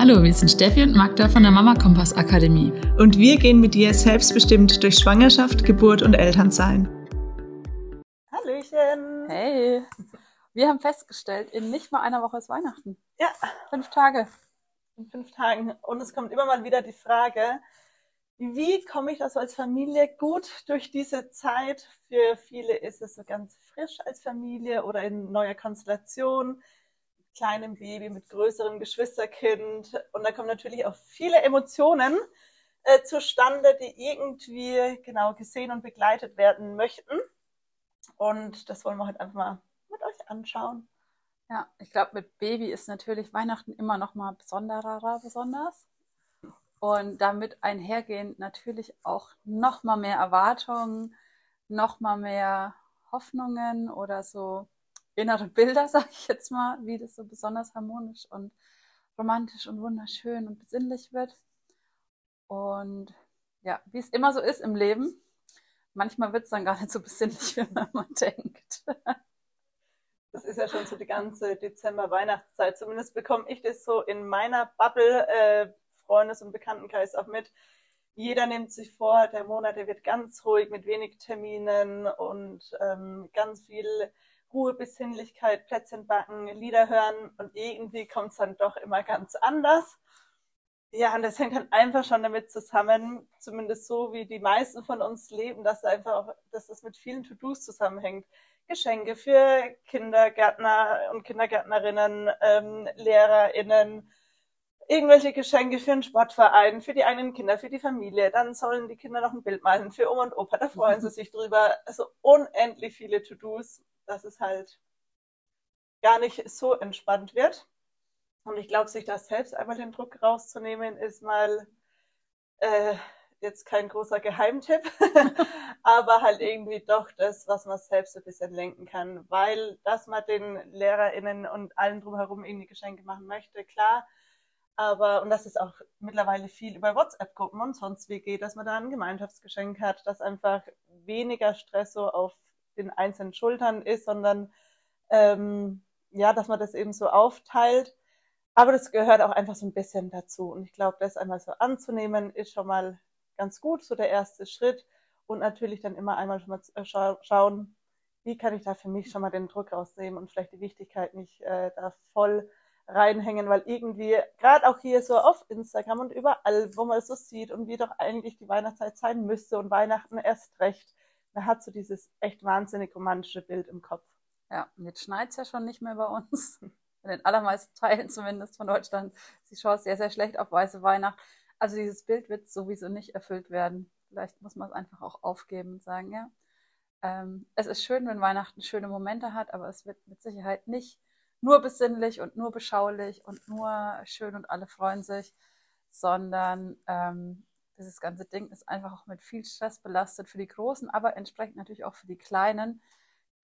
Hallo, wir sind Steffi und Magda von der Mama Kompass Akademie. Und wir gehen mit dir selbstbestimmt durch Schwangerschaft, Geburt und Elternsein. Hallöchen! Hey! Wir haben festgestellt, in nicht mal einer Woche ist Weihnachten. Ja. Fünf Tage. In fünf Tagen. Und es kommt immer mal wieder die Frage, wie komme ich das als Familie gut durch diese Zeit? Für viele ist es so ganz frisch als Familie oder in neuer Konstellation kleinem Baby, mit größerem Geschwisterkind. Und da kommen natürlich auch viele Emotionen äh, zustande, die irgendwie genau gesehen und begleitet werden möchten. Und das wollen wir heute einfach mal mit euch anschauen. Ja, ich glaube, mit Baby ist natürlich Weihnachten immer noch mal besonderer, besonders. Und damit einhergehend natürlich auch noch mal mehr Erwartungen, noch mal mehr Hoffnungen oder so innere Bilder, sage ich jetzt mal, wie das so besonders harmonisch und romantisch und wunderschön und besinnlich wird. Und ja, wie es immer so ist im Leben, manchmal wird es dann gar nicht so besinnlich, wie man denkt. Das ist ja schon so die ganze Dezember-Weihnachtszeit. Zumindest bekomme ich das so in meiner Bubble, äh, Freundes- und Bekanntenkreis auch mit. Jeder nimmt sich vor, der Monat, der wird ganz ruhig mit wenig Terminen und ähm, ganz viel Ruhe, Besinnlichkeit, Plätzchen backen, Lieder hören und irgendwie kommt es dann doch immer ganz anders. Ja, und das hängt dann einfach schon damit zusammen, zumindest so wie die meisten von uns leben, dass einfach dass das mit vielen To-Dos zusammenhängt. Geschenke für Kindergärtner und Kindergärtnerinnen, ähm, LehrerInnen, irgendwelche Geschenke für einen Sportverein, für die eigenen Kinder, für die Familie. Dann sollen die Kinder noch ein Bild malen für Oma und Opa, da freuen sie sich drüber. Also unendlich viele To-Dos dass es halt gar nicht so entspannt wird. Und ich glaube, sich da selbst einmal den Druck rauszunehmen, ist mal äh, jetzt kein großer Geheimtipp, aber halt irgendwie doch das, was man selbst ein bisschen lenken kann, weil dass man den LehrerInnen und allen drumherum irgendwie Geschenke machen möchte, klar, aber, und das ist auch mittlerweile viel über WhatsApp-Gruppen und sonst wie geht, dass man da ein Gemeinschaftsgeschenk hat, dass einfach weniger Stress so auf den einzelnen Schultern ist, sondern ähm, ja, dass man das eben so aufteilt. Aber das gehört auch einfach so ein bisschen dazu. Und ich glaube, das einmal so anzunehmen, ist schon mal ganz gut, so der erste Schritt. Und natürlich dann immer einmal schon mal äh, scha schauen, wie kann ich da für mich schon mal den Druck rausnehmen und vielleicht die Wichtigkeit nicht äh, da voll reinhängen, weil irgendwie, gerade auch hier so auf Instagram und überall, wo man es so sieht und wie doch eigentlich die Weihnachtszeit sein müsste und Weihnachten erst recht, man hat so dieses echt wahnsinnig romantische Bild im Kopf. Ja, und jetzt schneit es ja schon nicht mehr bei uns. In den allermeisten Teilen zumindest von Deutschland. Sie schaut sehr, sehr schlecht auf weiße Weihnacht. Also dieses Bild wird sowieso nicht erfüllt werden. Vielleicht muss man es einfach auch aufgeben und sagen, ja, ähm, es ist schön, wenn Weihnachten schöne Momente hat, aber es wird mit Sicherheit nicht nur besinnlich und nur beschaulich und nur schön und alle freuen sich, sondern ähm, dieses ganze Ding ist einfach auch mit viel Stress belastet für die Großen, aber entsprechend natürlich auch für die Kleinen,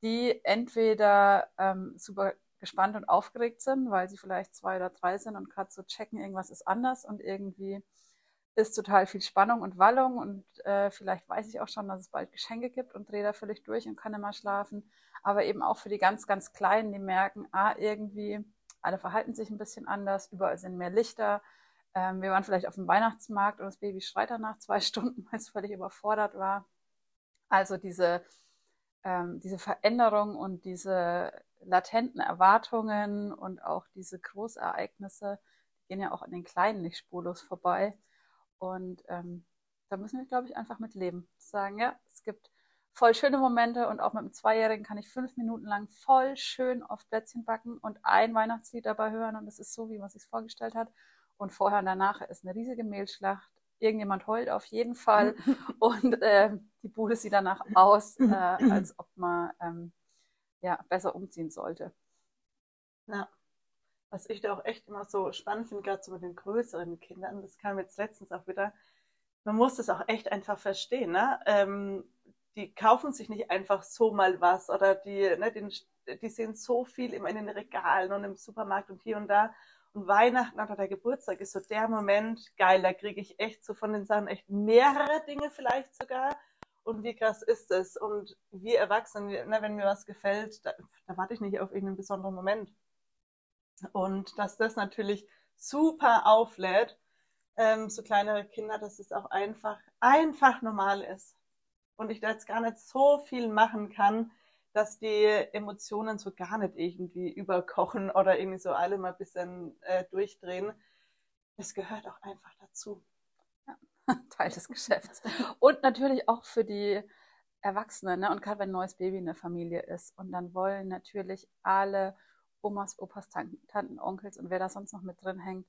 die entweder ähm, super gespannt und aufgeregt sind, weil sie vielleicht zwei oder drei sind und gerade so checken, irgendwas ist anders und irgendwie ist total viel Spannung und Wallung und äh, vielleicht weiß ich auch schon, dass es bald Geschenke gibt und drehe da völlig durch und kann immer schlafen. Aber eben auch für die ganz, ganz Kleinen, die merken, ah, irgendwie, alle verhalten sich ein bisschen anders, überall sind mehr Lichter, ähm, wir waren vielleicht auf dem Weihnachtsmarkt und das Baby schreit danach zwei Stunden, weil es völlig überfordert war. Also diese, ähm, diese Veränderung und diese latenten Erwartungen und auch diese Großereignisse gehen ja auch an den Kleinen nicht spurlos vorbei. Und ähm, da müssen wir, glaube ich, einfach mit leben. Sagen, ja, es gibt voll schöne Momente und auch mit einem Zweijährigen kann ich fünf Minuten lang voll schön auf Plätzchen backen und ein Weihnachtslied dabei hören und es ist so, wie man sich vorgestellt hat. Und vorher und danach ist eine riesige Mehlschlacht. Irgendjemand heult auf jeden Fall. und äh, die Bude sieht danach aus, äh, als ob man ähm, ja, besser umziehen sollte. Ja. Was ich da auch echt immer so spannend finde, gerade so mit den größeren Kindern, das kam jetzt letztens auch wieder, man muss das auch echt einfach verstehen. Ne? Ähm, die kaufen sich nicht einfach so mal was oder die, ne, die, die sehen so viel immer in den Regalen und im Supermarkt und hier und da Weihnachten oder der Geburtstag ist so der Moment, geil, da kriege ich echt so von den Sachen echt mehrere Dinge vielleicht sogar. Und wie krass ist es? Und wir Erwachsene, ne, wenn mir was gefällt, da, da warte ich nicht auf irgendeinen besonderen Moment. Und dass das natürlich super auflädt. Ähm, so kleinere Kinder, dass es auch einfach, einfach normal ist. Und ich da jetzt gar nicht so viel machen kann, dass die Emotionen so gar nicht irgendwie überkochen oder irgendwie so alle mal ein bisschen äh, durchdrehen. Das gehört auch einfach dazu. Ja, Teil des Geschäfts. Und natürlich auch für die Erwachsenen, ne? und gerade wenn ein neues Baby in der Familie ist. Und dann wollen natürlich alle Omas, Opas, Tanten, Tanten, Onkels und wer da sonst noch mit drin hängt,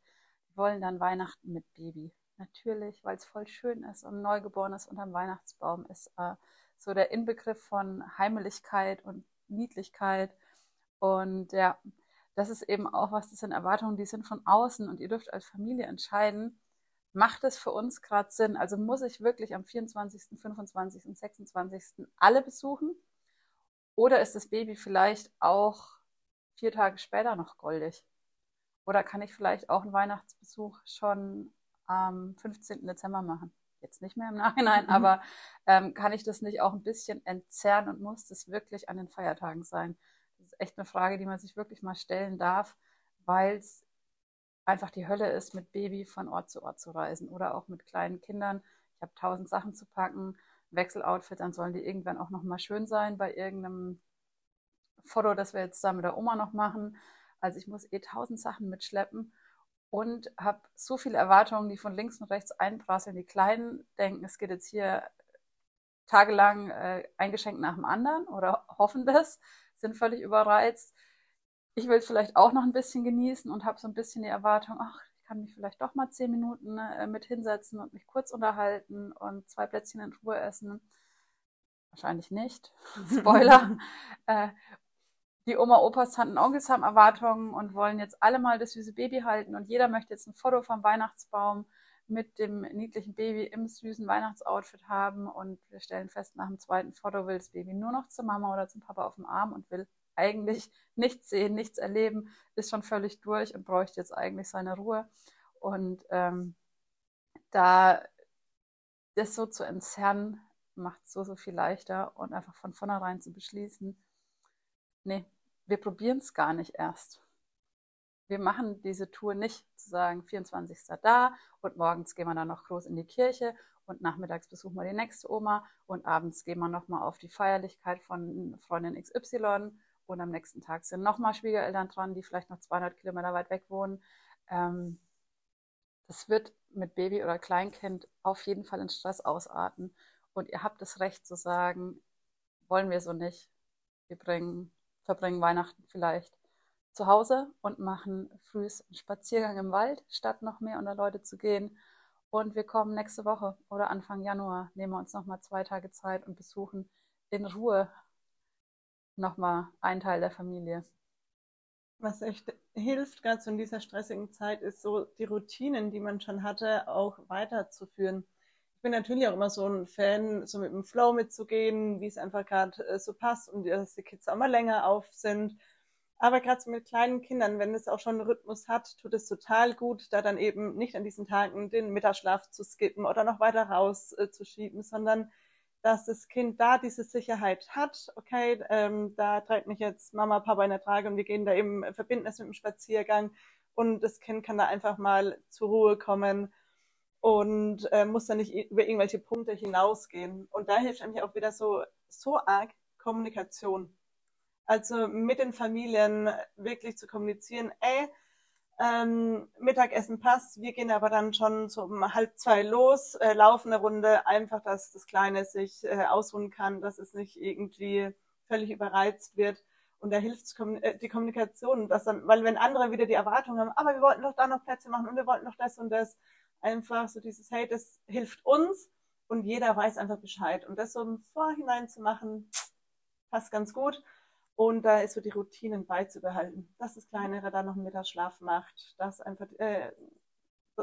wollen dann Weihnachten mit Baby. Natürlich, weil es voll schön ist und Neugeborenes unterm Weihnachtsbaum ist äh, so der Inbegriff von Heimeligkeit und Niedlichkeit. Und ja, das ist eben auch was, das sind Erwartungen, die sind von außen und ihr dürft als Familie entscheiden, macht es für uns gerade Sinn? Also muss ich wirklich am 24., 25. und 26. alle besuchen? Oder ist das Baby vielleicht auch vier Tage später noch goldig? Oder kann ich vielleicht auch einen Weihnachtsbesuch schon am 15. Dezember machen? Jetzt nicht mehr im Nachhinein, mhm. aber ähm, kann ich das nicht auch ein bisschen entzerren und muss das wirklich an den Feiertagen sein? Das ist echt eine Frage, die man sich wirklich mal stellen darf, weil es einfach die Hölle ist, mit Baby von Ort zu Ort zu reisen oder auch mit kleinen Kindern. Ich habe tausend Sachen zu packen, Wechseloutfit, dann sollen die irgendwann auch nochmal schön sein bei irgendeinem Foto, das wir jetzt da mit der Oma noch machen. Also ich muss eh tausend Sachen mitschleppen und habe so viele Erwartungen, die von links und rechts einprasseln. Die Kleinen denken, es geht jetzt hier tagelang äh, ein Geschenk nach dem anderen oder hoffen das, sind völlig überreizt ich will es vielleicht auch noch ein bisschen genießen und habe so ein bisschen die Erwartung, ach, ich kann mich vielleicht doch mal zehn Minuten äh, mit hinsetzen und mich kurz unterhalten und zwei Plätzchen in Ruhe essen. Wahrscheinlich nicht. Spoiler. äh, die Oma, Opas, Tanten, Onkels haben Erwartungen und wollen jetzt alle mal das süße Baby halten und jeder möchte jetzt ein Foto vom Weihnachtsbaum mit dem niedlichen Baby im süßen Weihnachtsoutfit haben und wir stellen fest, nach dem zweiten Foto will das Baby nur noch zur Mama oder zum Papa auf dem Arm und will eigentlich nichts sehen, nichts erleben, ist schon völlig durch und bräuchte jetzt eigentlich seine Ruhe. Und ähm, da das so zu entzerren, macht es so, so viel leichter und einfach von vornherein zu beschließen, nee, wir probieren es gar nicht erst. Wir machen diese Tour nicht zu sagen, 24. da und morgens gehen wir dann noch groß in die Kirche und nachmittags besuchen wir die nächste Oma und abends gehen wir nochmal auf die Feierlichkeit von Freundin XY und am nächsten Tag sind nochmal Schwiegereltern dran, die vielleicht noch 200 Kilometer weit weg wohnen. Ähm, das wird mit Baby oder Kleinkind auf jeden Fall in Stress ausarten. Und ihr habt das Recht zu sagen, wollen wir so nicht. Wir bringen, verbringen Weihnachten vielleicht zu Hause und machen frühs einen Spaziergang im Wald, statt noch mehr unter Leute zu gehen. Und wir kommen nächste Woche oder Anfang Januar, nehmen wir uns nochmal zwei Tage Zeit und besuchen in Ruhe nochmal ein Teil der Familie. Was echt hilft, gerade so in dieser stressigen Zeit, ist so die Routinen, die man schon hatte, auch weiterzuführen. Bin natürlich auch immer so ein Fan, so mit dem Flow mitzugehen, wie es einfach gerade äh, so passt und dass die Kids auch mal länger auf sind. Aber gerade so mit kleinen Kindern, wenn es auch schon einen Rhythmus hat, tut es total gut, da dann eben nicht an diesen Tagen den Mittagsschlaf zu skippen oder noch weiter rauszuschieben, äh, sondern dass das Kind da diese Sicherheit hat, okay, ähm, da trägt mich jetzt Mama, Papa in der Trage und wir gehen da eben, äh, verbinden es mit dem Spaziergang und das Kind kann da einfach mal zur Ruhe kommen und äh, muss dann nicht über irgendwelche Punkte hinausgehen. Und da hilft nämlich auch wieder so, so arg Kommunikation. Also mit den Familien wirklich zu kommunizieren, ey, ähm, Mittagessen passt. Wir gehen aber dann schon so um halb zwei los, äh, laufen eine Runde, einfach, dass das Kleine sich äh, ausruhen kann, dass es nicht irgendwie völlig überreizt wird. Und da hilft äh, die Kommunikation, dass dann, weil wenn andere wieder die Erwartungen haben, aber wir wollten doch da noch Plätze machen und wir wollten noch das und das, einfach so dieses, hey, das hilft uns und jeder weiß einfach Bescheid. Und das so im Vorhinein zu machen, passt ganz gut. Und da ist so die Routinen beizubehalten, dass das Kleinere dann noch einen Mittagsschlaf macht, dass einfach, äh,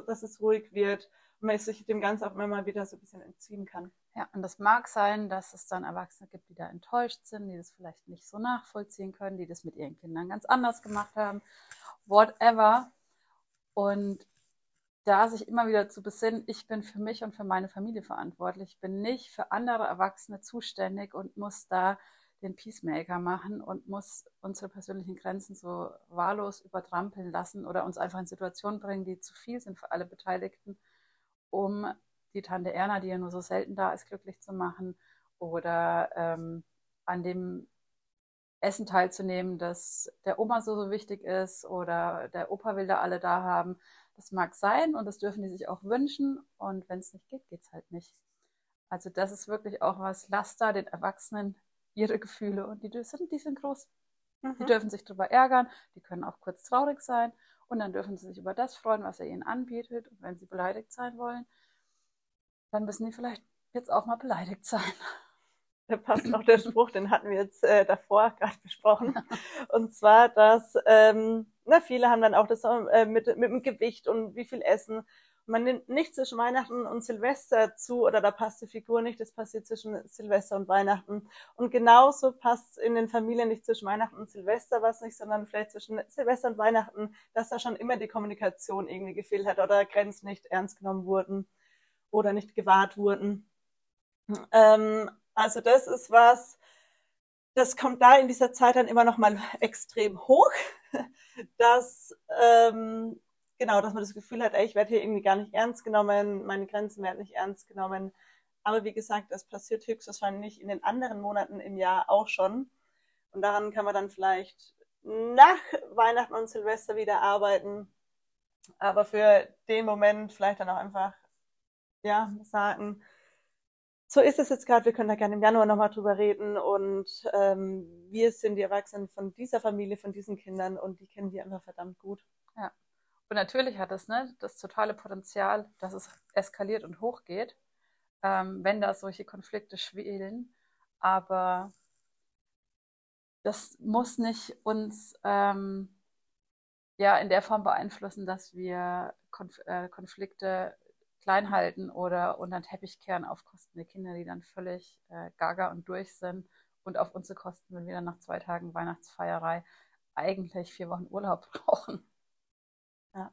dass es ruhig wird und man sich dem Ganzen auch immer wieder so ein bisschen entziehen kann. Ja, und das mag sein, dass es dann Erwachsene gibt, die da enttäuscht sind, die das vielleicht nicht so nachvollziehen können, die das mit ihren Kindern ganz anders gemacht haben, whatever. Und da sich immer wieder zu besinnen, ich bin für mich und für meine Familie verantwortlich, ich bin nicht für andere Erwachsene zuständig und muss da den Peacemaker machen und muss unsere persönlichen Grenzen so wahllos übertrampeln lassen oder uns einfach in Situationen bringen, die zu viel sind für alle Beteiligten, um die Tante Erna, die ja nur so selten da ist, glücklich zu machen oder ähm, an dem Essen teilzunehmen, das der Oma so, so wichtig ist oder der Opa will da alle da haben. Das mag sein und das dürfen die sich auch wünschen und wenn es nicht geht, geht es halt nicht. Also das ist wirklich auch was, lasst da den Erwachsenen ihre Gefühle und die sind, die sind groß. Mhm. Die dürfen sich darüber ärgern, die können auch kurz traurig sein und dann dürfen sie sich über das freuen, was er ihnen anbietet. Und wenn sie beleidigt sein wollen, dann müssen die vielleicht jetzt auch mal beleidigt sein. Da passt noch der Spruch, den hatten wir jetzt äh, davor gerade besprochen. Und zwar, dass ähm, na, viele haben dann auch das äh, mit, mit dem Gewicht und wie viel Essen. Man nimmt nicht zwischen Weihnachten und Silvester zu oder da passt die Figur nicht, das passiert zwischen Silvester und Weihnachten. Und genauso passt in den Familien nicht zwischen Weihnachten und Silvester was nicht, sondern vielleicht zwischen Silvester und Weihnachten, dass da schon immer die Kommunikation irgendwie gefehlt hat oder Grenzen nicht ernst genommen wurden oder nicht gewahrt wurden. Ähm, also das ist was, das kommt da in dieser Zeit dann immer noch mal extrem hoch, dass ähm, genau, dass man das Gefühl hat, ey, ich werde hier irgendwie gar nicht ernst genommen, meine Grenzen werden nicht ernst genommen. Aber wie gesagt, das passiert höchstwahrscheinlich in den anderen Monaten im Jahr auch schon. Und daran kann man dann vielleicht nach Weihnachten und Silvester wieder arbeiten. Aber für den Moment vielleicht dann auch einfach, ja, sagen, so ist es jetzt gerade, wir können da gerne im Januar nochmal drüber reden und ähm, wir sind die Erwachsenen von dieser Familie, von diesen Kindern und die kennen wir einfach verdammt gut. Ja. Und natürlich hat es ne, das totale Potenzial, dass es eskaliert und hochgeht, ähm, wenn da solche Konflikte schwelen. Aber das muss nicht uns ähm, ja in der Form beeinflussen, dass wir Konf äh, Konflikte klein halten oder unter den Teppich kehren auf Kosten der Kinder, die dann völlig äh, gaga und durch sind und auf unsere Kosten, wenn wir dann nach zwei Tagen Weihnachtsfeierei eigentlich vier Wochen Urlaub brauchen. Ja.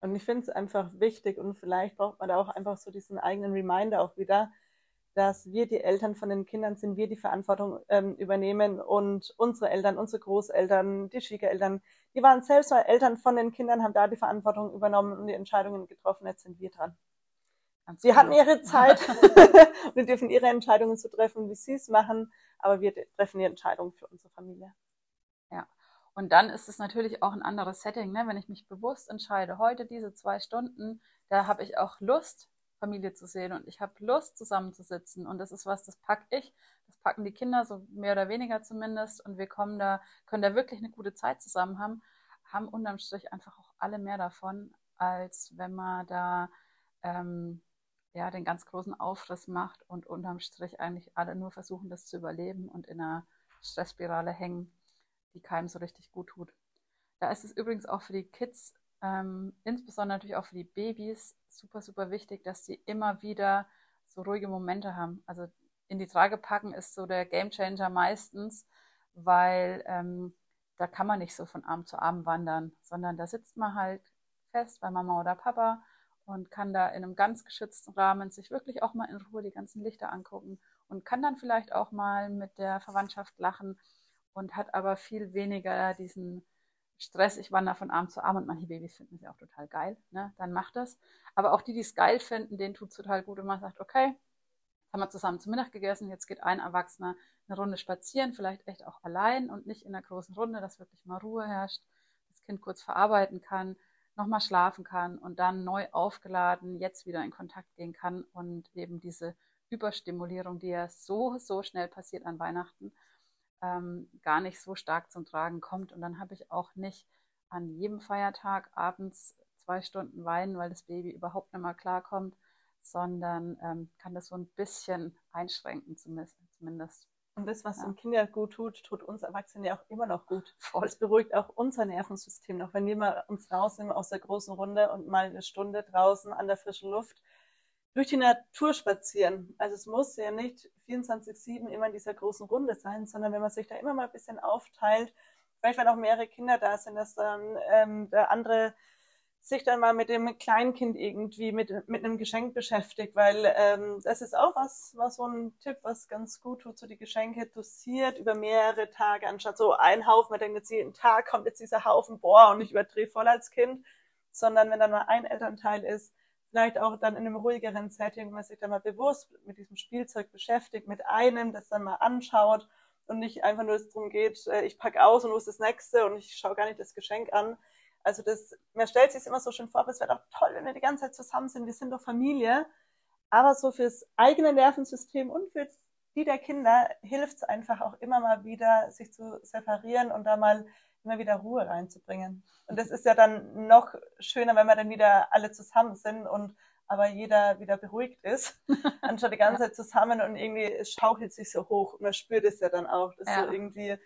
Und ich finde es einfach wichtig und vielleicht braucht man da auch einfach so diesen eigenen Reminder auch wieder, dass wir die Eltern von den Kindern sind, wir die Verantwortung ähm, übernehmen und unsere Eltern, unsere Großeltern, die Schwiegereltern, die waren selbst mal Eltern von den Kindern, haben da die Verantwortung übernommen und die Entscheidungen getroffen. Jetzt sind wir dran. Ganz sie hatten ihre Zeit und wir dürfen ihre Entscheidungen so treffen, wie sie es machen, aber wir treffen die Entscheidungen für unsere Familie. Ja. Und dann ist es natürlich auch ein anderes Setting, ne? wenn ich mich bewusst entscheide, heute diese zwei Stunden, da habe ich auch Lust, Familie zu sehen und ich habe Lust, zusammenzusitzen. Und das ist was, das packe ich, das packen die Kinder, so mehr oder weniger zumindest. Und wir kommen da, können da wirklich eine gute Zeit zusammen haben, haben unterm Strich einfach auch alle mehr davon, als wenn man da ähm, ja, den ganz großen Aufriss macht und unterm Strich eigentlich alle nur versuchen, das zu überleben und in einer Stressspirale hängen, die keinem so richtig gut tut. Da ist es übrigens auch für die Kids ähm, insbesondere natürlich auch für die Babys super, super wichtig, dass die immer wieder so ruhige Momente haben. Also in die Trage packen ist so der Gamechanger meistens, weil ähm, da kann man nicht so von Arm zu Arm wandern, sondern da sitzt man halt fest bei Mama oder Papa und kann da in einem ganz geschützten Rahmen sich wirklich auch mal in Ruhe die ganzen Lichter angucken und kann dann vielleicht auch mal mit der Verwandtschaft lachen und hat aber viel weniger diesen Stress, ich wandere von Arm zu Arm und manche Babys finden es ja auch total geil, ne? dann macht das. Aber auch die, die es geil finden, denen tut es total gut, wenn man sagt, okay, haben wir zusammen zu Mittag gegessen, jetzt geht ein Erwachsener eine Runde spazieren, vielleicht echt auch allein und nicht in einer großen Runde, dass wirklich mal Ruhe herrscht, das Kind kurz verarbeiten kann, nochmal schlafen kann und dann neu aufgeladen jetzt wieder in Kontakt gehen kann und eben diese Überstimulierung, die ja so, so schnell passiert an Weihnachten, ähm, gar nicht so stark zum Tragen kommt. Und dann habe ich auch nicht an jedem Feiertag abends zwei Stunden weinen, weil das Baby überhaupt nicht mal klarkommt, sondern ähm, kann das so ein bisschen einschränken zumindest. Und das, was ja. dem Kind gut tut, tut uns Erwachsenen ja auch immer noch gut. Voll. Es beruhigt auch unser Nervensystem noch. Wenn wir mal uns rausnehmen aus der großen Runde und mal eine Stunde draußen an der frischen Luft durch die Natur spazieren. Also es muss ja nicht 24-7 immer in dieser großen Runde sein, sondern wenn man sich da immer mal ein bisschen aufteilt, vielleicht wenn auch mehrere Kinder da sind, dass dann ähm, der andere sich dann mal mit dem Kleinkind irgendwie mit, mit einem Geschenk beschäftigt, weil ähm, das ist auch was, was so ein Tipp, was ganz gut tut, so die Geschenke dosiert über mehrere Tage, anstatt so ein Haufen, man denkt jetzt jeden Tag kommt jetzt dieser Haufen, boah, und ich überdrehe voll als Kind, sondern wenn dann mal ein Elternteil ist, vielleicht auch dann in einem ruhigeren Setting, wenn man sich dann mal bewusst mit diesem Spielzeug beschäftigt, mit einem, das dann mal anschaut und nicht einfach nur darum geht, äh, ich packe aus und wo ist das nächste und ich schaue gar nicht das Geschenk an, also das, man stellt sich immer so schön vor, aber es wäre doch toll, wenn wir die ganze Zeit zusammen sind. Wir sind doch Familie. Aber so fürs eigene Nervensystem und für die der Kinder hilft es einfach auch immer mal wieder, sich zu separieren und da mal immer wieder Ruhe reinzubringen. Und das ist ja dann noch schöner, wenn wir dann wieder alle zusammen sind und aber jeder wieder beruhigt ist, anstatt die ganze Zeit zusammen und irgendwie schaukelt sich so hoch. Und man spürt es ja dann auch, dass ja. so irgendwie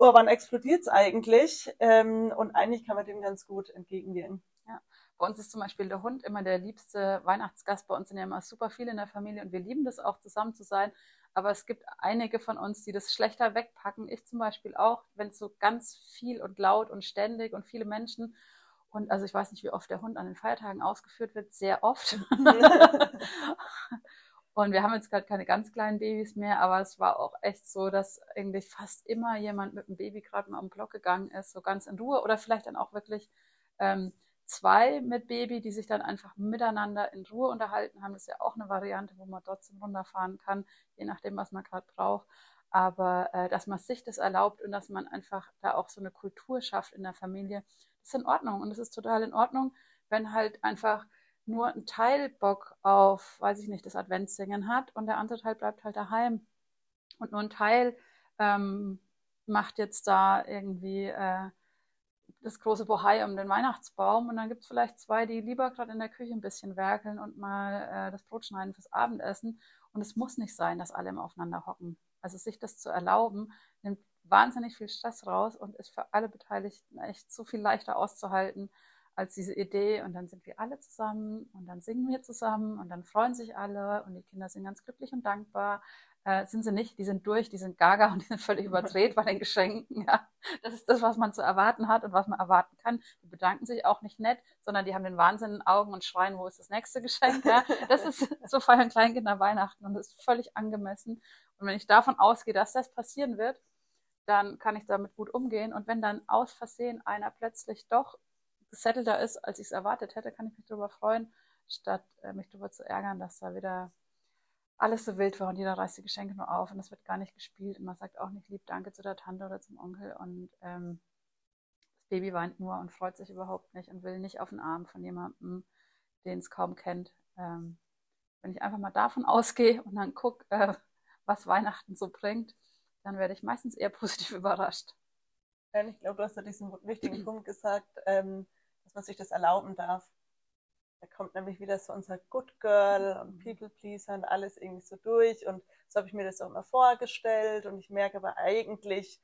oh, wann explodiert es eigentlich? Ähm, und eigentlich kann man dem ganz gut entgegenwirken. Ja. Bei uns ist zum Beispiel der Hund immer der liebste Weihnachtsgast. Bei uns sind ja immer super viele in der Familie und wir lieben das auch, zusammen zu sein. Aber es gibt einige von uns, die das schlechter wegpacken. Ich zum Beispiel auch, wenn es so ganz viel und laut und ständig und viele Menschen. Und also ich weiß nicht, wie oft der Hund an den Feiertagen ausgeführt wird, sehr oft. Und wir haben jetzt gerade keine ganz kleinen Babys mehr, aber es war auch echt so, dass eigentlich fast immer jemand mit dem Baby gerade mal am Block gegangen ist, so ganz in Ruhe. Oder vielleicht dann auch wirklich ähm, zwei mit Baby, die sich dann einfach miteinander in Ruhe unterhalten haben. Das ist ja auch eine Variante, wo man trotzdem runterfahren kann, je nachdem, was man gerade braucht. Aber äh, dass man sich das erlaubt und dass man einfach da auch so eine Kultur schafft in der Familie, ist in Ordnung. Und es ist total in Ordnung, wenn halt einfach nur ein Teil Bock auf, weiß ich nicht, das Adventssingen hat und der andere Teil bleibt halt daheim. Und nur ein Teil ähm, macht jetzt da irgendwie äh, das große Bohai um den Weihnachtsbaum und dann gibt es vielleicht zwei, die lieber gerade in der Küche ein bisschen werkeln und mal äh, das Brot schneiden fürs Abendessen. Und es muss nicht sein, dass alle im Aufeinander hocken. Also sich das zu erlauben, nimmt wahnsinnig viel Stress raus und ist für alle Beteiligten echt so viel leichter auszuhalten, als diese Idee und dann sind wir alle zusammen und dann singen wir zusammen und dann freuen sich alle und die Kinder sind ganz glücklich und dankbar. Äh, sind sie nicht, die sind durch, die sind gaga und die sind völlig überdreht bei den Geschenken. Ja. Das ist das, was man zu erwarten hat und was man erwarten kann. Die bedanken sich auch nicht nett, sondern die haben den Wahnsinn in Augen und schreien, wo ist das nächste Geschenk? Ja. Das ist so feiern Kleinkinder Weihnachten und das ist völlig angemessen. Und wenn ich davon ausgehe, dass das passieren wird, dann kann ich damit gut umgehen. Und wenn dann aus Versehen einer plötzlich doch gesettelter ist, als ich es erwartet hätte, kann ich mich darüber freuen, statt äh, mich darüber zu ärgern, dass da wieder alles so wild war und jeder reißt die Geschenke nur auf und es wird gar nicht gespielt und man sagt auch nicht lieb Danke zu der Tante oder zum Onkel und ähm, das Baby weint nur und freut sich überhaupt nicht und will nicht auf den Arm von jemandem, den es kaum kennt. Ähm, wenn ich einfach mal davon ausgehe und dann gucke, äh, was Weihnachten so bringt, dann werde ich meistens eher positiv überrascht. Ich glaube, du hast ja diesen wichtigen Punkt gesagt, ähm, dass man sich das erlauben darf. Da kommt nämlich wieder so unser Good Girl und mhm. People Pleaser und alles irgendwie so durch. Und so habe ich mir das auch immer vorgestellt. Und ich merke aber eigentlich,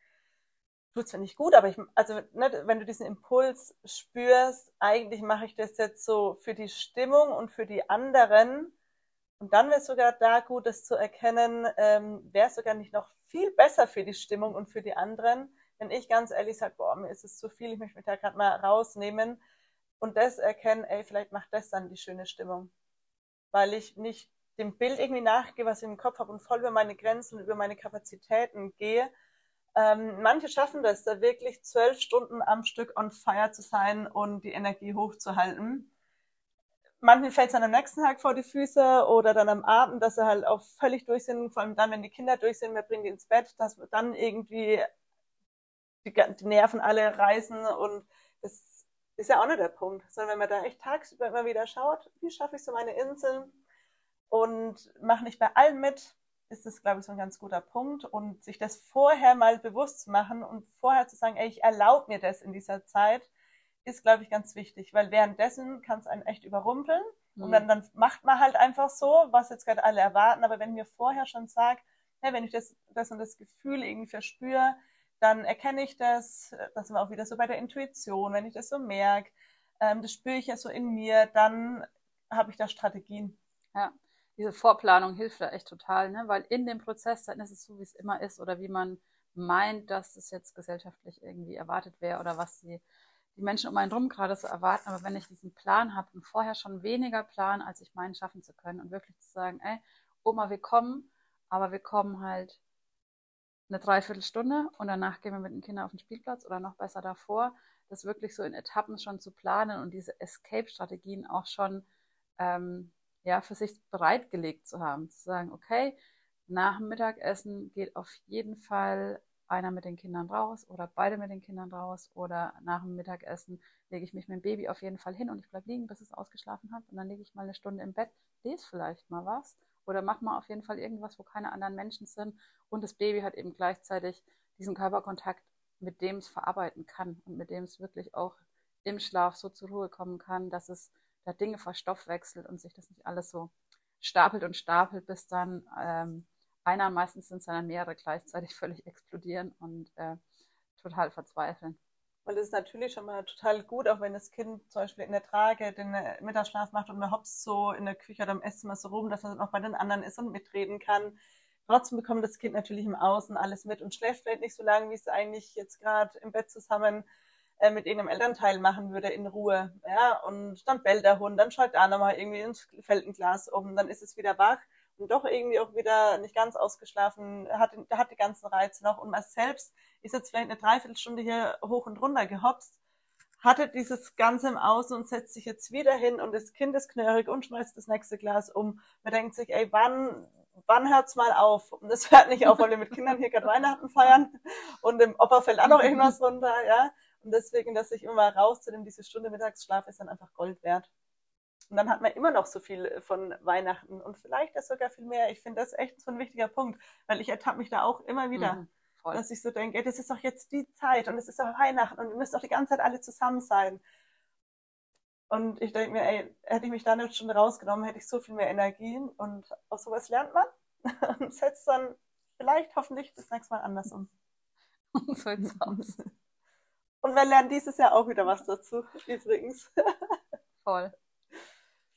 tut es mir nicht gut, aber ich, also ne, wenn du diesen Impuls spürst, eigentlich mache ich das jetzt so für die Stimmung und für die anderen. Und dann wäre es sogar da gut, das zu erkennen, ähm, wäre es sogar nicht noch viel besser für die Stimmung und für die anderen, wenn ich ganz ehrlich sage, boah, mir ist es zu viel, ich möchte mich da gerade mal rausnehmen und das erkennen, ey, vielleicht macht das dann die schöne Stimmung. Weil ich nicht dem Bild irgendwie nachgehe, was ich im Kopf habe und voll über meine Grenzen, über meine Kapazitäten gehe. Ähm, manche schaffen das, da wirklich zwölf Stunden am Stück on fire zu sein und die Energie hochzuhalten. Manchen fällt es dann am nächsten Tag vor die Füße oder dann am Abend, dass sie halt auch völlig durch sind, vor allem dann, wenn die Kinder durch sind, wir bringen die ins Bett, dass wir dann irgendwie die, die Nerven alle reißen und das ist ja auch nicht der Punkt, sondern wenn man da echt tagsüber immer wieder schaut, wie schaffe ich so meine Inseln und mache nicht bei allen mit, ist das, glaube ich, so ein ganz guter Punkt. Und sich das vorher mal bewusst zu machen und vorher zu sagen, ey, ich erlaube mir das in dieser Zeit, ist, glaube ich, ganz wichtig, weil währenddessen kann es einen echt überrumpeln. Mhm. Und dann, dann macht man halt einfach so, was jetzt gerade alle erwarten. Aber wenn mir vorher schon sagt, hey, wenn ich das, das und das Gefühl irgendwie verspüre, dann erkenne ich das, das war auch wieder so bei der Intuition, wenn ich das so merke, ähm, das spüre ich ja so in mir, dann habe ich da Strategien. Ja, diese Vorplanung hilft da echt total, ne? weil in dem Prozess, dann ist es so, wie es immer ist oder wie man meint, dass es jetzt gesellschaftlich irgendwie erwartet wäre oder was die, die Menschen um einen drum gerade so erwarten. Aber wenn ich diesen Plan habe und vorher schon weniger Plan, als ich meinen schaffen zu können und wirklich zu sagen, ey, Oma, wir kommen, aber wir kommen halt eine Dreiviertelstunde und danach gehen wir mit den Kindern auf den Spielplatz oder noch besser davor, das wirklich so in Etappen schon zu planen und diese Escape-Strategien auch schon ähm, ja, für sich bereitgelegt zu haben. Zu sagen, okay, nach dem Mittagessen geht auf jeden Fall einer mit den Kindern raus oder beide mit den Kindern raus oder nach dem Mittagessen lege ich mich mit dem Baby auf jeden Fall hin und ich bleibe liegen, bis es ausgeschlafen hat und dann lege ich mal eine Stunde im Bett, lese vielleicht mal was oder mach mal auf jeden Fall irgendwas, wo keine anderen Menschen sind und das Baby hat eben gleichzeitig diesen Körperkontakt, mit dem es verarbeiten kann und mit dem es wirklich auch im Schlaf so zur Ruhe kommen kann, dass es da Dinge verstoffwechselt und sich das nicht alles so stapelt und stapelt, bis dann ähm, einer, meistens sind es dann mehrere gleichzeitig völlig explodieren und äh, total verzweifeln. Weil das ist natürlich schon mal total gut, auch wenn das Kind zum Beispiel in der Trage den Mittagsschlaf macht und man hopst so in der Küche oder am Esszimmer so rum, dass dann auch bei den anderen ist und mitreden kann. Trotzdem bekommt das Kind natürlich im Außen alles mit und schläft vielleicht nicht so lange, wie es eigentlich jetzt gerade im Bett zusammen äh, mit irgendeinem Elternteil machen würde in Ruhe. Ja, und dann bellt der Hund, dann schaltet da nochmal irgendwie ins fällt ein Glas um, dann ist es wieder wach doch irgendwie auch wieder nicht ganz ausgeschlafen, hat, hat die ganzen Reize noch und man selbst ist jetzt vielleicht eine Dreiviertelstunde hier hoch und runter gehopst, hatte dieses Ganze im Außen und setzt sich jetzt wieder hin und das Kind ist knörig und schmeißt das nächste Glas um. Man denkt sich, ey, wann, wann hört's mal auf? Und das hört nicht auf, weil wir mit Kindern hier gerade Weihnachten feiern und im Opa fällt auch noch irgendwas runter, ja. Und deswegen, dass ich immer rauszunehmen, diese Stunde Mittagsschlaf ist dann einfach Gold wert. Und dann hat man immer noch so viel von Weihnachten und vielleicht ist sogar viel mehr. Ich finde das echt so ein wichtiger Punkt, weil ich ertappe mich da auch immer wieder, mhm, dass ich so denke, das ist doch jetzt die Zeit und es ist doch Weihnachten und wir müssen doch die ganze Zeit alle zusammen sein. Und ich denke mir, ey, hätte ich mich da eine Stunde rausgenommen, hätte ich so viel mehr Energie und aus sowas lernt man und setzt dann vielleicht hoffentlich das nächste Mal anders um. so jetzt aus. Und wir lernen dieses Jahr auch wieder was dazu, übrigens. Voll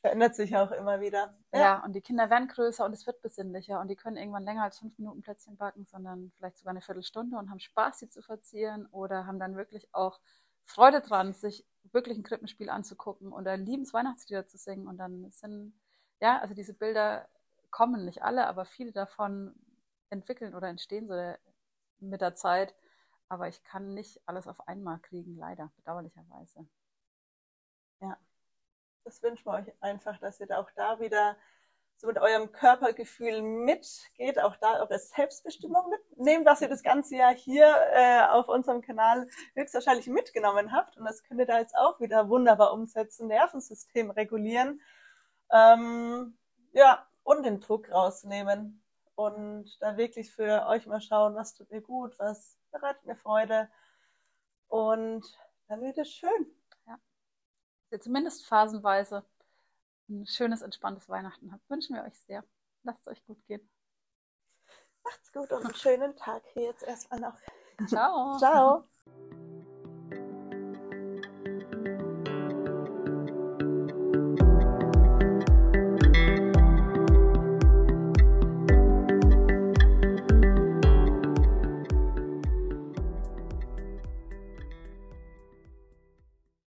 verändert sich auch immer wieder. Ja. ja. und die Kinder werden größer und es wird besinnlicher und die können irgendwann länger als fünf Minuten Plätzchen backen, sondern vielleicht sogar eine Viertelstunde und haben Spaß, sie zu verzieren oder haben dann wirklich auch Freude dran, sich wirklich ein Krippenspiel anzugucken oder liebens Weihnachtslieder zu singen und dann sind, ja, also diese Bilder kommen nicht alle, aber viele davon entwickeln oder entstehen so mit der Zeit. Aber ich kann nicht alles auf einmal kriegen, leider, bedauerlicherweise. Ja das wünschen wir euch einfach, dass ihr da auch da wieder so mit eurem Körpergefühl mitgeht, auch da eure Selbstbestimmung mitnehmt, was ihr das ganze Jahr hier äh, auf unserem Kanal höchstwahrscheinlich mitgenommen habt. Und das könnt ihr da jetzt auch wieder wunderbar umsetzen, Nervensystem regulieren. Ähm, ja, und den Druck rausnehmen. Und da wirklich für euch mal schauen, was tut mir gut, was bereitet mir Freude. Und dann wird es schön ihr zumindest phasenweise ein schönes, entspanntes Weihnachten habt. Wünschen wir euch sehr. Lasst es euch gut gehen. Macht's gut und einen schönen Tag hier jetzt erstmal noch. Ciao. Ciao.